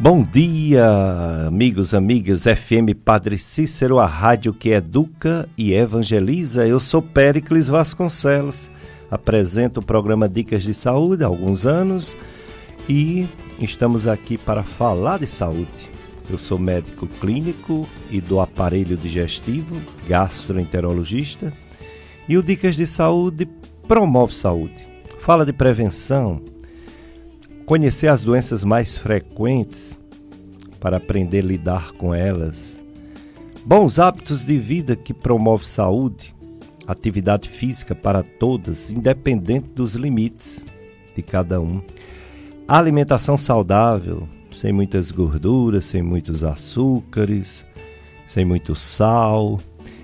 Bom dia, amigos, amigas, FM Padre Cícero, a rádio que educa e evangeliza. Eu sou Péricles Vasconcelos, apresento o programa Dicas de Saúde há alguns anos e estamos aqui para falar de saúde. Eu sou médico clínico e do aparelho digestivo, gastroenterologista, e o Dicas de Saúde promove saúde, fala de prevenção, conhecer as doenças mais frequentes para aprender a lidar com elas, bons hábitos de vida que promove saúde, atividade física para todas, independente dos limites de cada um, alimentação saudável, sem muitas gorduras, sem muitos açúcares, sem muito sal,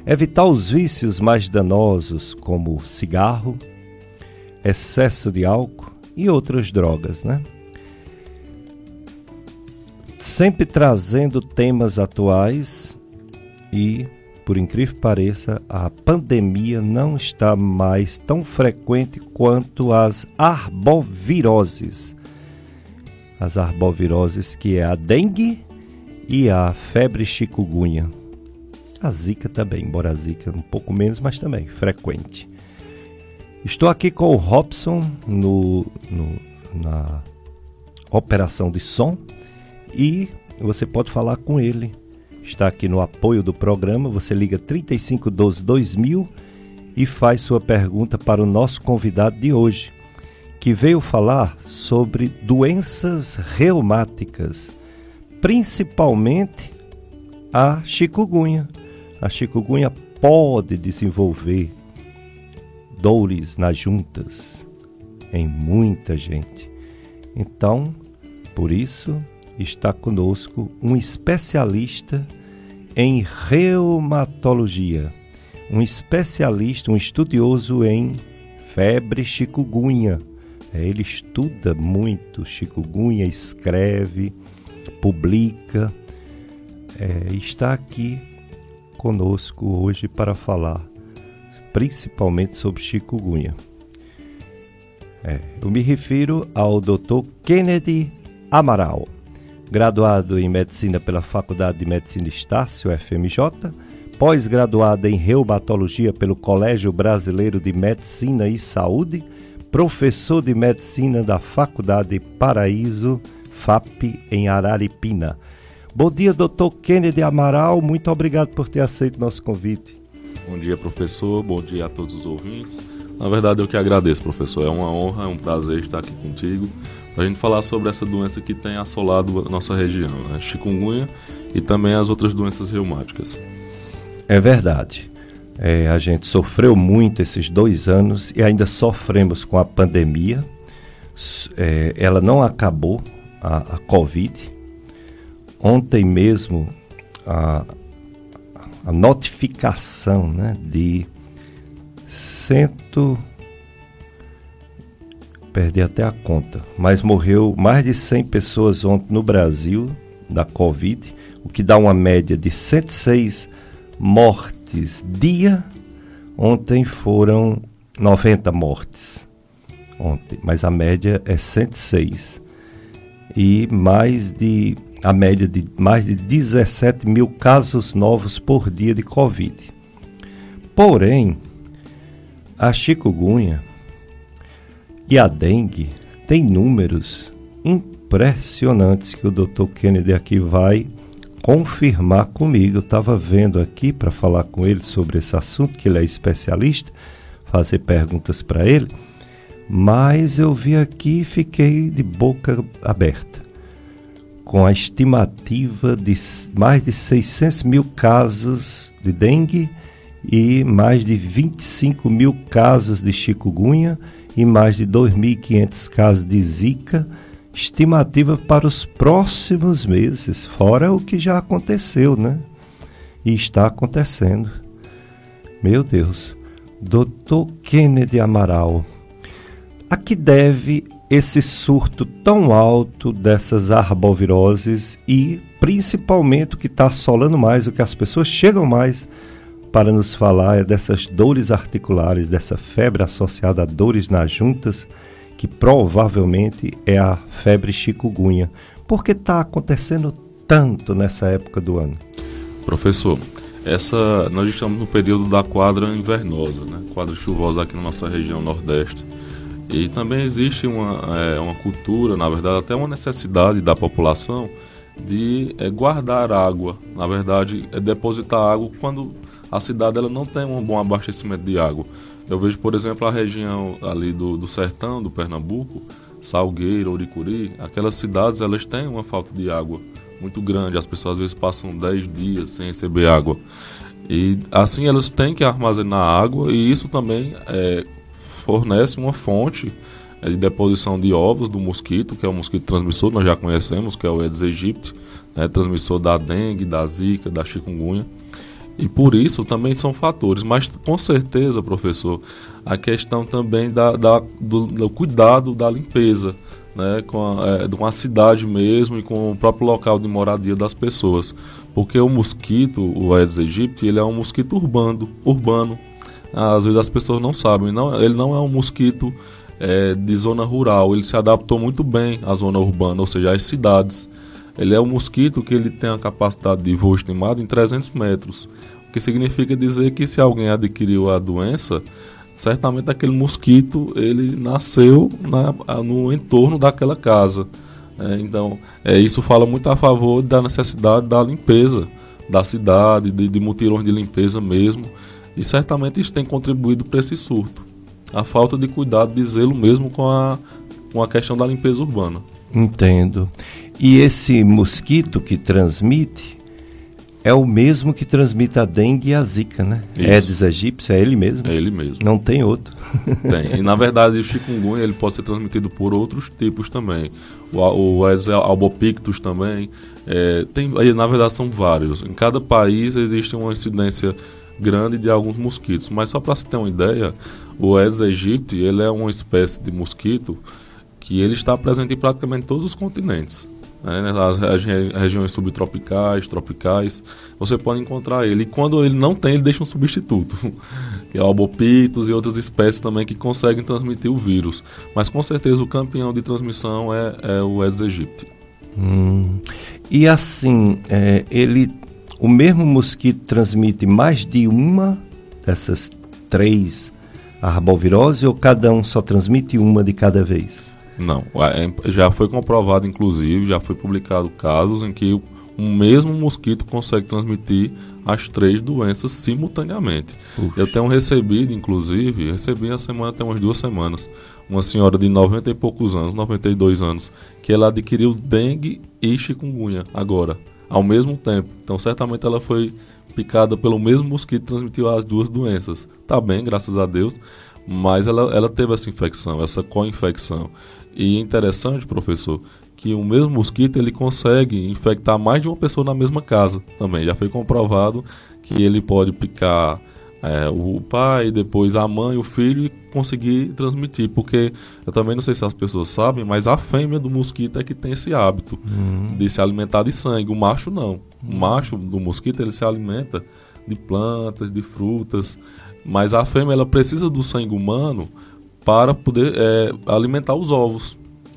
evitar os vícios mais danosos como cigarro, excesso de álcool e outras drogas, né? Sempre trazendo temas atuais e, por incrível que pareça, a pandemia não está mais tão frequente quanto as arboviroses. As arboviroses que é a dengue e a febre chikungunya. A zika também, embora a zika um pouco menos, mas também frequente. Estou aqui com o Robson no, no na operação de som e você pode falar com ele. Está aqui no apoio do programa, você liga 3512 2000 e faz sua pergunta para o nosso convidado de hoje, que veio falar sobre doenças reumáticas, principalmente a chikungunya. A chikungunya pode desenvolver dores nas juntas em muita gente. Então, por isso, está conosco um especialista em reumatologia, um especialista, um estudioso em febre chikungunya. É, ele estuda muito chikungunya, escreve, publica, é, está aqui conosco hoje para falar principalmente sobre chikungunya. É, eu me refiro ao Dr. Kennedy Amaral graduado em Medicina pela Faculdade de Medicina Estácio, FMJ, pós-graduado em Reumatologia pelo Colégio Brasileiro de Medicina e Saúde, professor de Medicina da Faculdade Paraíso, FAP, em Araripina. Bom dia, doutor Kennedy Amaral, muito obrigado por ter aceito nosso convite. Bom dia, professor, bom dia a todos os ouvintes. Na verdade, eu que agradeço, professor. É uma honra, é um prazer estar aqui contigo para a gente falar sobre essa doença que tem assolado a nossa região, a chikungunya e também as outras doenças reumáticas. É verdade. É, a gente sofreu muito esses dois anos e ainda sofremos com a pandemia. É, ela não acabou, a, a Covid. Ontem mesmo, a, a notificação né, de cento perdi até a conta, mas morreu mais de 100 pessoas ontem no Brasil da Covid, o que dá uma média de 106 mortes dia. Ontem foram 90 mortes. Ontem, mas a média é 106. E mais de a média de mais de 17 mil casos novos por dia de Covid. Porém, a chikungunya e a dengue tem números impressionantes que o Dr. Kennedy aqui vai confirmar comigo. Eu estava vendo aqui para falar com ele sobre esse assunto, que ele é especialista, fazer perguntas para ele, mas eu vi aqui e fiquei de boca aberta. Com a estimativa de mais de 600 mil casos de dengue e mais de 25 mil casos de chikungunya e mais de 2.500 casos de Zika, estimativa para os próximos meses, fora o que já aconteceu, né? E está acontecendo. Meu Deus. Doutor Kennedy Amaral, a que deve esse surto tão alto dessas arboviroses e principalmente o que está assolando mais, o que as pessoas chegam mais para nos falar dessas dores articulares, dessa febre associada a dores nas juntas, que provavelmente é a febre chikungunya. Por que está acontecendo tanto nessa época do ano? Professor, essa nós estamos no período da quadra invernosa, né? quadra chuvosa aqui na nossa região nordeste. E também existe uma, é, uma cultura, na verdade, até uma necessidade da população de é, guardar água. Na verdade, é depositar água quando a cidade ela não tem um bom abastecimento de água. Eu vejo, por exemplo, a região ali do, do sertão, do Pernambuco, Salgueiro, Uricuri, aquelas cidades elas têm uma falta de água muito grande. As pessoas às vezes passam 10 dias sem receber água. E assim elas têm que armazenar água e isso também é, fornece uma fonte é, de deposição de ovos do mosquito, que é o mosquito transmissor, nós já conhecemos, que é o Aedes aegypti, né, transmissor da dengue, da zika, da chikungunya. E por isso também são fatores, mas com certeza, professor, a questão também da, da do, do, cuidado da limpeza, né, com a, é, de uma cidade mesmo e com o próprio local de moradia das pessoas. Porque o mosquito, o Aedes aegypti, ele é um mosquito urbano, urbano. Às vezes as pessoas não sabem, não, ele não é um mosquito é, de zona rural, ele se adaptou muito bem à zona urbana, ou seja, às cidades. Ele é um mosquito que ele tem a capacidade de voo estimado em 300 metros, o que significa dizer que se alguém adquiriu a doença, certamente aquele mosquito ele nasceu na, no entorno daquela casa. É, então, é, isso fala muito a favor da necessidade da limpeza da cidade, de, de mutirões de limpeza mesmo, e certamente isso tem contribuído para esse surto. A falta de cuidado, de zelo mesmo com a, com a questão da limpeza urbana. Entendo. E esse mosquito que transmite é o mesmo que transmite a dengue e a zika, né? Isso. Aedes aegypti, é ele mesmo? É ele mesmo. Não tem outro. Tem. E na verdade o chikungunya ele pode ser transmitido por outros tipos também. O, o Aedes albopictus também. É, tem, na verdade são vários. Em cada país existe uma incidência grande de alguns mosquitos. Mas só para se ter uma ideia, o Aedes aegypti ele é uma espécie de mosquito que ele está presente em praticamente todos os continentes. Né? As regi regiões subtropicais, tropicais, você pode encontrar ele. E quando ele não tem, ele deixa um substituto, que é o albopitos e outras espécies também que conseguem transmitir o vírus. Mas com certeza o campeão de transmissão é, é o Aedes aegypti. Hum. E assim, é, ele, o mesmo mosquito transmite mais de uma dessas três arboviroses ou cada um só transmite uma de cada vez? Não, já foi comprovado, inclusive, já foi publicado casos em que o mesmo mosquito consegue transmitir as três doenças simultaneamente. Eu tenho recebido, inclusive, recebi a semana, tem umas duas semanas, uma senhora de 90 e poucos anos, 92 anos, que ela adquiriu dengue e chikungunya agora, ao mesmo tempo. Então, certamente ela foi picada pelo mesmo mosquito que transmitiu as duas doenças. Tá bem, graças a Deus, mas ela, ela teve essa infecção, essa co-infecção. E é interessante, professor, que o mesmo mosquito ele consegue infectar mais de uma pessoa na mesma casa também. Já foi comprovado que ele pode picar é, o pai, depois a mãe, o filho e conseguir transmitir. Porque eu também não sei se as pessoas sabem, mas a fêmea do mosquito é que tem esse hábito uhum. de se alimentar de sangue. O macho não. O macho do mosquito ele se alimenta de plantas, de frutas. Mas a fêmea ela precisa do sangue humano para poder é, alimentar os ovos,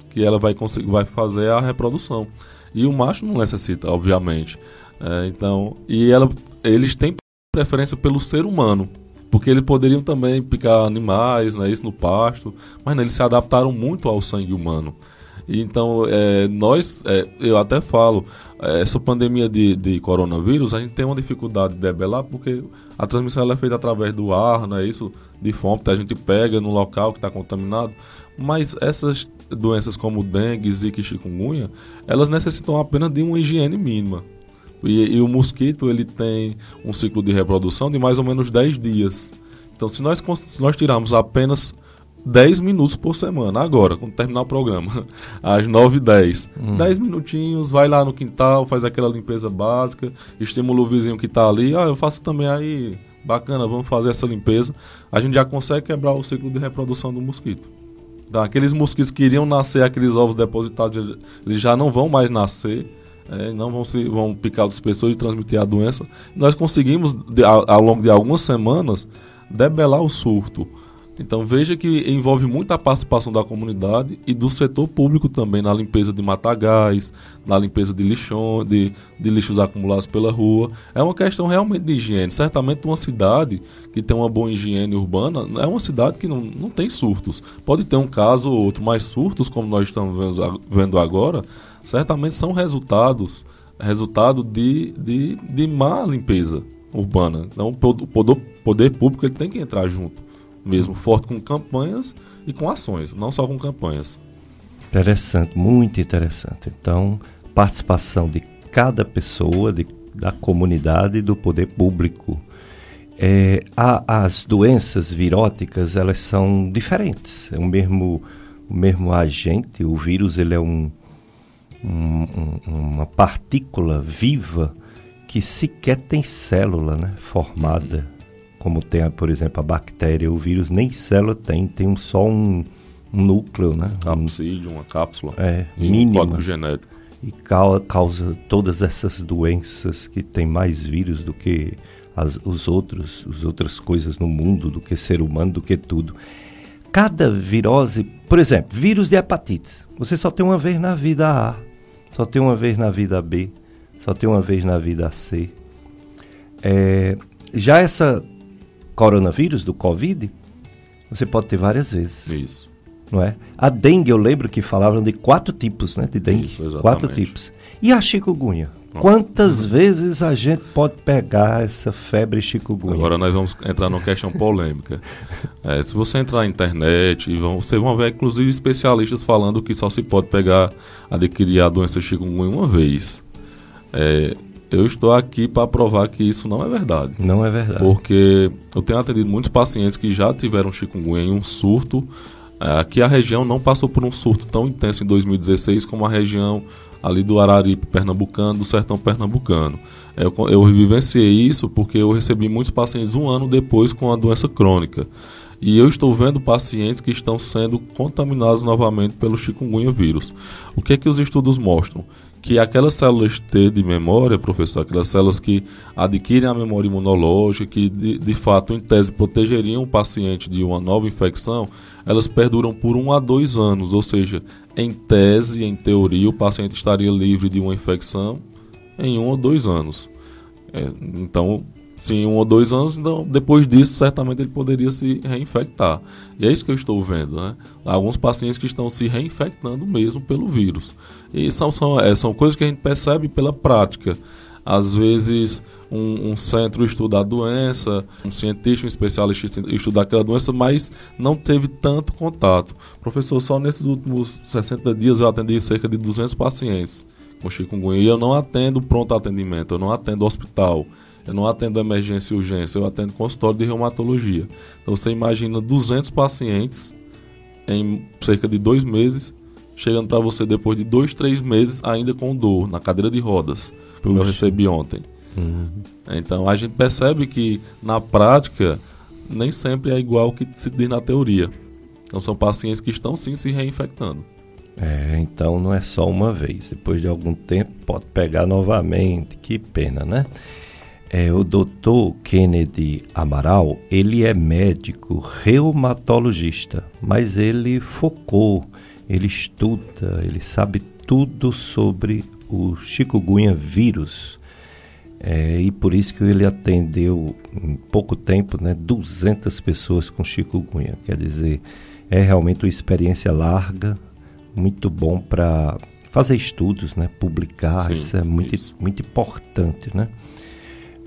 que ela vai, conseguir, vai fazer a reprodução. E o macho não necessita, obviamente. É, então, e ela, eles têm preferência pelo ser humano, porque eles poderiam também picar animais, né, isso no pasto, mas né, eles se adaptaram muito ao sangue humano. Então, é, nós, é, eu até falo, é, essa pandemia de, de coronavírus, a gente tem uma dificuldade de debelar, porque a transmissão é feita através do ar, não é isso? De fome, a gente pega no local que está contaminado. Mas essas doenças como dengue, zika e chikungunya, elas necessitam apenas de uma higiene mínima. E, e, o mosquito ele tem um ciclo de reprodução de mais ou menos 10 dias. Então, se nós, se nós tirarmos apenas 10 minutos por semana. Agora, quando terminar o programa, às 9h10. Hum. 10 minutinhos, vai lá no quintal, faz aquela limpeza básica, estimula o vizinho que está ali. Ah, eu faço também aí. Bacana, vamos fazer essa limpeza. A gente já consegue quebrar o ciclo de reprodução do mosquito. Então, aqueles mosquitos que iriam nascer, aqueles ovos depositados, eles já não vão mais nascer. É, não vão, se, vão picar outras pessoas e transmitir a doença. Nós conseguimos, de, ao, ao longo de algumas semanas, debelar o surto Então veja que envolve muita participação da comunidade e do setor público também na limpeza de matagais, na limpeza de lixão, de, de lixos acumulados pela rua. É uma questão realmente de higiene. Certamente uma cidade que tem uma boa higiene urbana é uma cidade que não, não tem surtos. Pode ter um caso ou outro, mas surtos, como nós estamos vendo, agora, certamente são resultados resultado de, de, de má limpeza urbana. Então o poder, poder público ele tem que entrar junto mesmo forte com campanhas e com ações, não só com campanhas. Interessante, muito interessante. Então, participação de cada pessoa, de, da comunidade e do poder público. É, a, as doenças viróticas, elas são diferentes. É o mesmo, o mesmo agente, o vírus, ele é um, um, uma partícula viva que sequer tem célula né, formada. Uhum como tem, por exemplo, a bactéria, o vírus, nem célula tem, tem só um, um núcleo, né? Capsídeo, uma cápsula. É, mínima. Um código genético. E causa todas essas doenças que tem mais vírus do que as os outros, as outras coisas no mundo, do que ser humano, do que tudo. Cada virose, por exemplo, vírus de hepatite, você só tem uma vez na vida A, só tem uma vez na vida B, só tem uma vez na vida C. É, já essa coronavírus, do Covid, você pode ter várias vezes. Isso. Não é? A dengue, eu lembro que falavam de quatro tipos, né? De dengue. Isso, exatamente. Quatro tipos. E a chikungunya? Quantas vezes a gente pode pegar essa febre chikungunya? Agora nós vamos entrar numa questão polêmica. É, se você entrar na internet, vão, você vão ver inclusive especialistas falando que só se pode pegar, adquirir a doença chikungunya uma vez. É, eu estou aqui para provar que isso não é verdade. Não é verdade. Porque eu tenho atendido muitos pacientes que já tiveram chikungunya em um surto. Aqui a região não passou por um surto tão intenso em 2016 como a região ali do Araripe pernambucano, do sertão pernambucano. Eu, eu vivenciei isso porque eu recebi muitos pacientes um ano depois com a doença crônica. E eu estou vendo pacientes que estão sendo contaminados novamente pelo chikungunya vírus. O que é que os estudos mostram? que aquelas células T de memória, professor, aquelas células que adquirem a memória imunológica, que de, de fato, em tese, protegeriam o paciente de uma nova infecção, elas perduram por um a dois anos, ou seja, em tese, em teoria, o paciente estaria livre de uma infecção em um ou dois anos. É, então, sim, um ou dois anos, então depois disso certamente ele poderia se reinfectar. E é isso que eu estou vendo, né? Alguns pacientes que estão se reinfectando mesmo pelo vírus. E são, são, é, são coisas que a gente percebe pela prática. Às vezes um, um, centro estuda a doença, um cientista, um especialista estuda aquela doença, mas não teve tanto contato. Professor, só nesses últimos 60 dias eu atendi cerca de 200 pacientes com chikungunya e eu não atendo pronto atendimento, eu não atendo hospital. Eu não atendo emergência e urgência, eu atendo consultório de reumatologia. Então você imagina 200 pacientes em cerca de dois meses, chegando para você depois de dois, três meses ainda com dor na cadeira de rodas, como eu recebi ontem. Uhum. Então a gente percebe que na prática nem sempre é igual o que se diz na teoria. Então são pacientes que estão sim se reinfectando. É, então não é só uma vez. Depois de algum tempo pode pegar novamente. Que pena, né? É, o doutor Kennedy Amaral, ele é médico reumatologista, mas ele focou, ele estuda, ele sabe tudo sobre o chikungunya vírus. É, e por isso que ele atendeu em pouco tempo né, 200 pessoas com chikungunya. Quer dizer, é realmente uma experiência larga, muito bom para fazer estudos, né, publicar. Sim, isso é muito, isso. muito importante, né?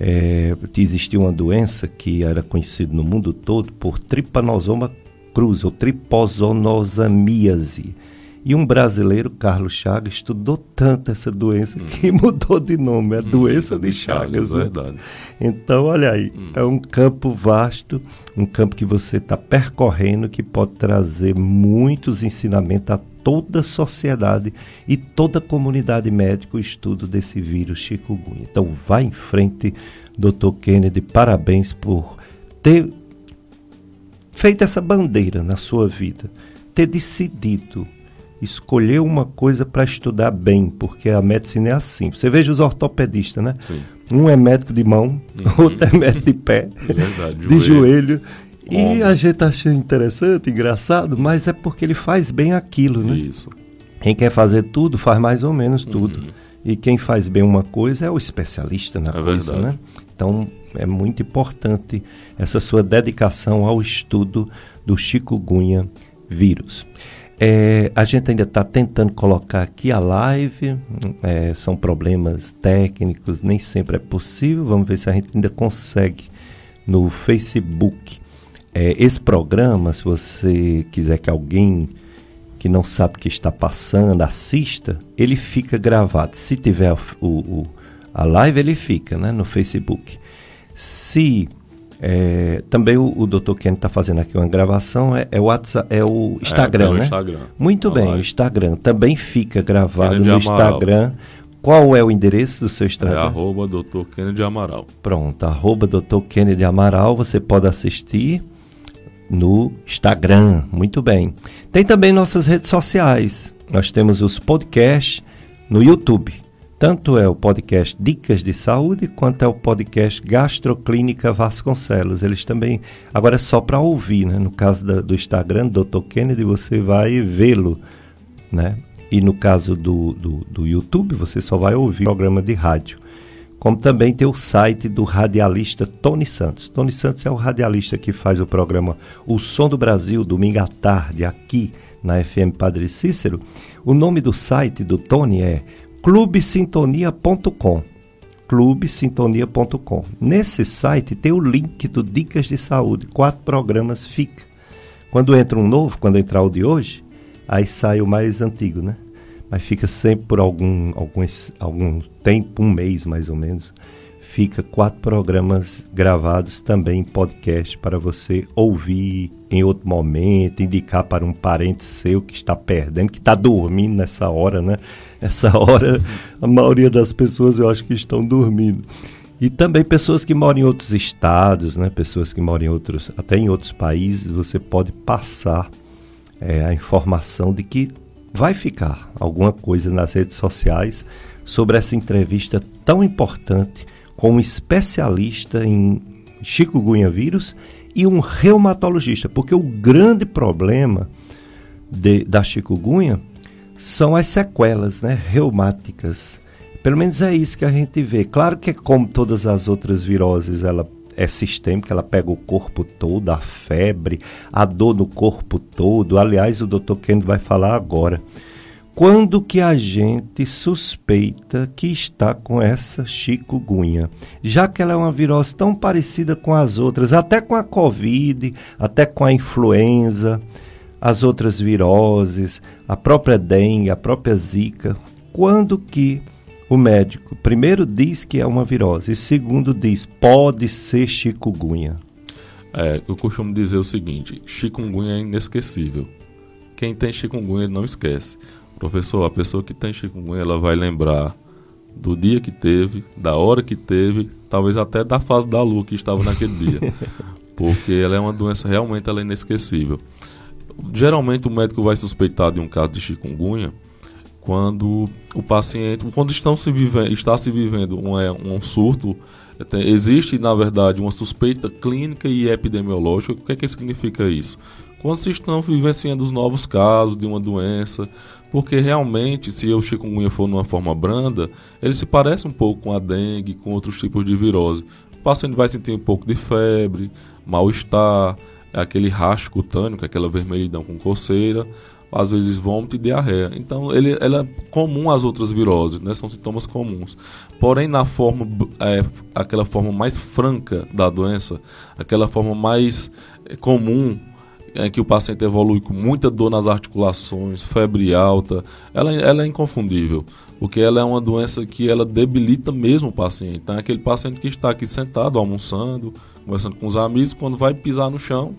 É, existia uma doença que era conhecida no mundo todo por tripanosoma cruz, ou triposonosamiase. E um brasileiro, Carlos Chagas, estudou tanto essa doença hum. que mudou de nome, a hum, doença de Chagas. Chagas né? verdade. Então, olha aí, hum. é um campo vasto, um campo que você está percorrendo que pode trazer muitos ensinamentos a toda a sociedade e toda a comunidade médica o estudo desse vírus chikungunya. Então vá em frente, Dr. Kennedy, parabéns por ter feito essa bandeira na sua vida, ter decidido escolher uma coisa para estudar bem, porque a medicina é assim. Você veja os ortopedistas, né? Sim. Um é médico de mão, uhum. outro é médico de pé, Verdade, de joelho. joelho E a gente achou interessante, engraçado, mas é porque ele faz bem aquilo, né? Isso. Quem quer fazer tudo, faz mais ou menos tudo. Uhum. E quem faz bem uma coisa é o especialista na é coisa, verdade. né? Então é muito importante essa sua dedicação ao estudo do chikungunya vírus. É, a gente ainda está tentando colocar aqui a live, é, são problemas técnicos, nem sempre é possível. Vamos ver se a gente ainda consegue no Facebook. É, esse programa, se você quiser que alguém que não sabe o que está passando assista, ele fica gravado. Se tiver o, o a live, ele fica né, no Facebook. Se é, também o, o Dr. Ken está fazendo aqui uma gravação, é, é, o, WhatsApp, é o é, Instagram, é, né? Instagram. Muito bem, live. o Instagram também fica gravado Kennedy no Instagram. Qual é o endereço do seu Instagram? É arroba Dr. Kennedy Amaral. Pronto, arroba Dr. Kennedy Amaral, você pode assistir no Instagram. Muito bem. Tem também nossas redes sociais. Nós temos os podcasts no YouTube. Tanto é o podcast Dicas de Saúde, quanto é o podcast Gastroclínica Vasconcelos. Eles também. Agora é só para ouvir, né? No caso da, do Instagram, Dr. Kennedy, você vai vê-lo, né? E no caso do, do, do YouTube, você só vai ouvir o programa de rádio. Como também tem o site do radialista Tony Santos. Tony Santos é o radialista que faz o programa O Som do Brasil, domingo à tarde, aqui na FM Padre Cícero. O nome do site do Tony é clubesintonia.com clubesintonia.com. Nesse site tem o link do Dicas de Saúde, quatro programas fica. Quando entra um novo, quando entrar o de hoje, aí sai o mais antigo, né? Mas fica sempre por algum, algum, algum tempo, um mês mais ou menos, fica quatro programas gravados também em podcast para você ouvir em outro momento, indicar para um parente seu que está perdendo, que está dormindo nessa hora, né? Essa hora, a maioria das pessoas eu acho que estão dormindo. E também pessoas que moram em outros estados, né? Pessoas que moram em outros, até em outros países, você pode passar é, a informação de que vai ficar alguma coisa nas redes sociais sobre essa entrevista tão importante com um especialista em chikungunya vírus e um reumatologista, porque o grande problema de, da chikungunya são as sequelas né, reumáticas. Pelo menos é isso que a gente vê. Claro que, como todas as outras viroses, ela é sistêmica, ela pega o corpo todo, a febre, a dor no corpo todo. Aliás, o Dr. Kendo vai falar agora quando que a gente suspeita que está com essa chikungunya, já que ela é uma virose tão parecida com as outras, até com a covid, até com a influenza, as outras viroses, a própria dengue, a própria zika, quando que o médico primeiro diz que é uma virose e segundo diz pode ser chikungunya? É, eu costumo dizer o seguinte, chikungunya é inesquecível. Quem tem chikungunya não esquece. Professor, a pessoa que tem chikungunya, ela vai lembrar do dia que teve, da hora que teve, talvez até da fase da lua que estava naquele dia. Porque ela é uma doença realmente ela é inesquecível. Geralmente o médico vai suspeitar de um caso de chikungunya quando o paciente, quando estão se vivendo, está se vivendo um, é, um surto, existe na verdade uma suspeita clínica e epidemiológica. O que é que significa isso? Quando se estão vivenciando os novos casos de uma doença, porque realmente, se o chikungunya for numa forma branda, ele se parece um pouco com a dengue, com outros tipos de virose. O paciente vai sentir um pouco de febre, mal-estar, é aquele rastro cutâneo, é aquela vermelhidão com coceira, às vezes vômito e diarreia. Então, ele, ela é comum às outras viroses, né? são sintomas comuns. Porém, na forma, é, aquela forma mais franca da doença, aquela forma mais é, comum é que o paciente evolui com muita dor nas articulações, febre alta, ela, ela é inconfundível, porque ela é uma doença que ela debilita mesmo o paciente. Então, é aquele paciente que está aqui sentado, almoçando, conversando com os amigos, quando vai pisar no chão,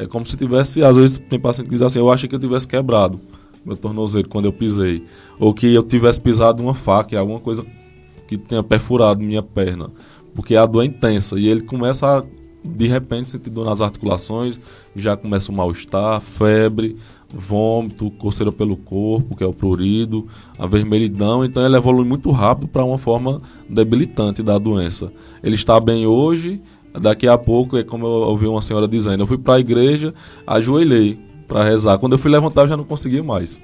é como se tivesse, às vezes tem paciente que diz assim, eu achei que eu tivesse quebrado meu tornozelo quando eu pisei, ou que eu tivesse pisado uma faca, alguma coisa que tenha perfurado minha perna, porque a dor é intensa. E ele começa a de repente sentir dor nas articulações, já começa o mal-estar, febre, vômito, coceira pelo corpo, que é o prurido, a vermelhidão, então ele evolui muito rápido para uma forma debilitante da doença. Ele está bem hoje, Daqui a pouco, é como eu ouvi uma senhora dizendo, eu fui para a igreja, ajoelhei para rezar. Quando eu fui levantar, eu já não conseguia mais.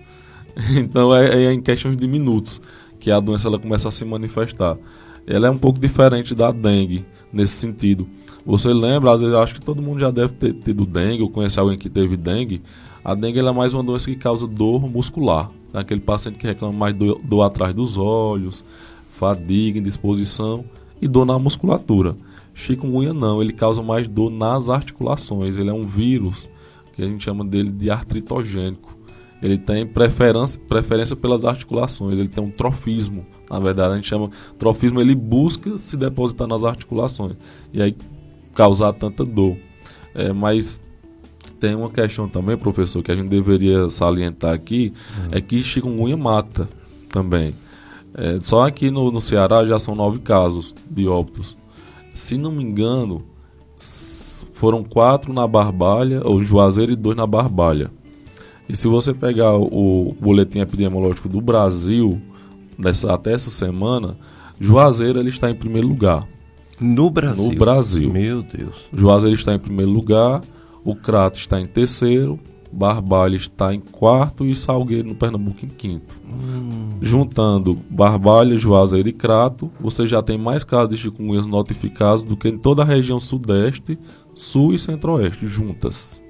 Então é, é, em questões de minutos que a doença ela começa a se manifestar. Ela é um pouco diferente da dengue nesse sentido. Você lembra, às vezes eu acho que todo mundo já deve ter tido dengue ou conhece alguém que teve dengue. A dengue é mais uma doença que causa dor muscular. Aquele paciente que reclama mais dor, dor atrás dos olhos, fadiga, indisposição e dor na musculatura. Chikungunya não, ele causa mais dor nas articulações. Ele é um vírus que a gente chama dele de artritogênico. Ele tem preferência, preferência pelas articulações, ele tem um trofismo. Na verdade, a gente chama trofismo, ele busca se depositar nas articulações e aí causar tanta dor. É, mas tem uma questão também, professor, que a gente deveria salientar aqui, uhum. é que chikungunya mata também. É, só aqui no, no Ceará já são nove casos de óbitos se não me engano, foram quatro na Barbalha, ou Juazeiro e dois na Barbalha. E se você pegar o boletim epidemiológico do Brasil, dessa, até essa semana, Juazeiro ele está em primeiro lugar. No Brasil? No Brasil. Meu Deus. Juazeiro está em primeiro lugar, o Crato está em terceiro, Barbalha está em quarto e Salgueiro no Pernambuco em quinto. Hum. Juntando Barbalha, Juazeiro e Crato, você já tem mais casos de chikungunya notificados do que em toda a região sudeste, sul e centro-oeste juntas.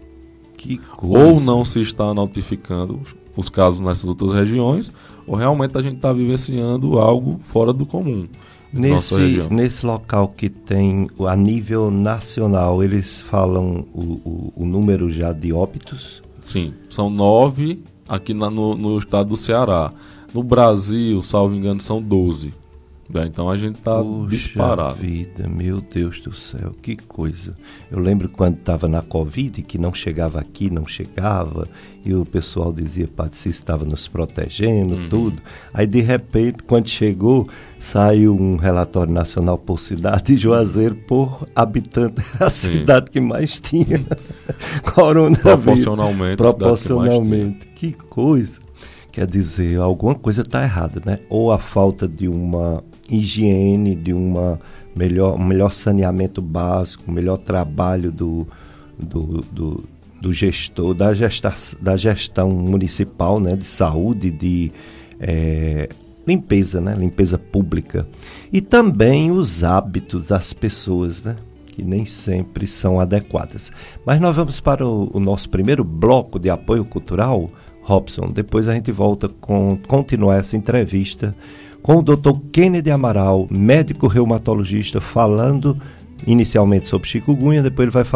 Que coisa. Ou não se está notificando os casos nessas outras regiões, ou realmente a gente está vivenciando algo fora do comum. Nesse, nesse local que tem a nível nacional, eles falam o, o, o número já de óbitos? Sim, são nove aqui na, no, no estado do Ceará. No Brasil, salvo engano, são doze. Então a gente está disparado. vida, meu Deus do céu, que coisa. Eu lembro quando estava na Covid, que não chegava aqui, não chegava, e o pessoal dizia, Padre, se estava nos protegendo, uhum. tudo. Aí de repente, quando chegou, saiu um relatório nacional por cidade e Juazeiro por habitante, a Sim. cidade que mais tinha coronavírus. Proporcionalmente. Proporcionalmente. Que, que coisa. Quer dizer, alguma coisa está errada, né? Ou a falta de uma higiene, de uma melhor, um melhor saneamento básico, melhor trabalho do, do, do, do gestor, da, gesta, da gestão municipal né, de saúde, de é, limpeza, né, limpeza pública. E também os hábitos das pessoas, né, que nem sempre são adequadas. Mas nós vamos para o, o nosso primeiro bloco de apoio cultural, Robson. Depois a gente volta com continuar essa entrevista com o Dr. Kennedy Amaral, médico reumatologista, falando inicialmente sobre chikungunya, depois ele vai falar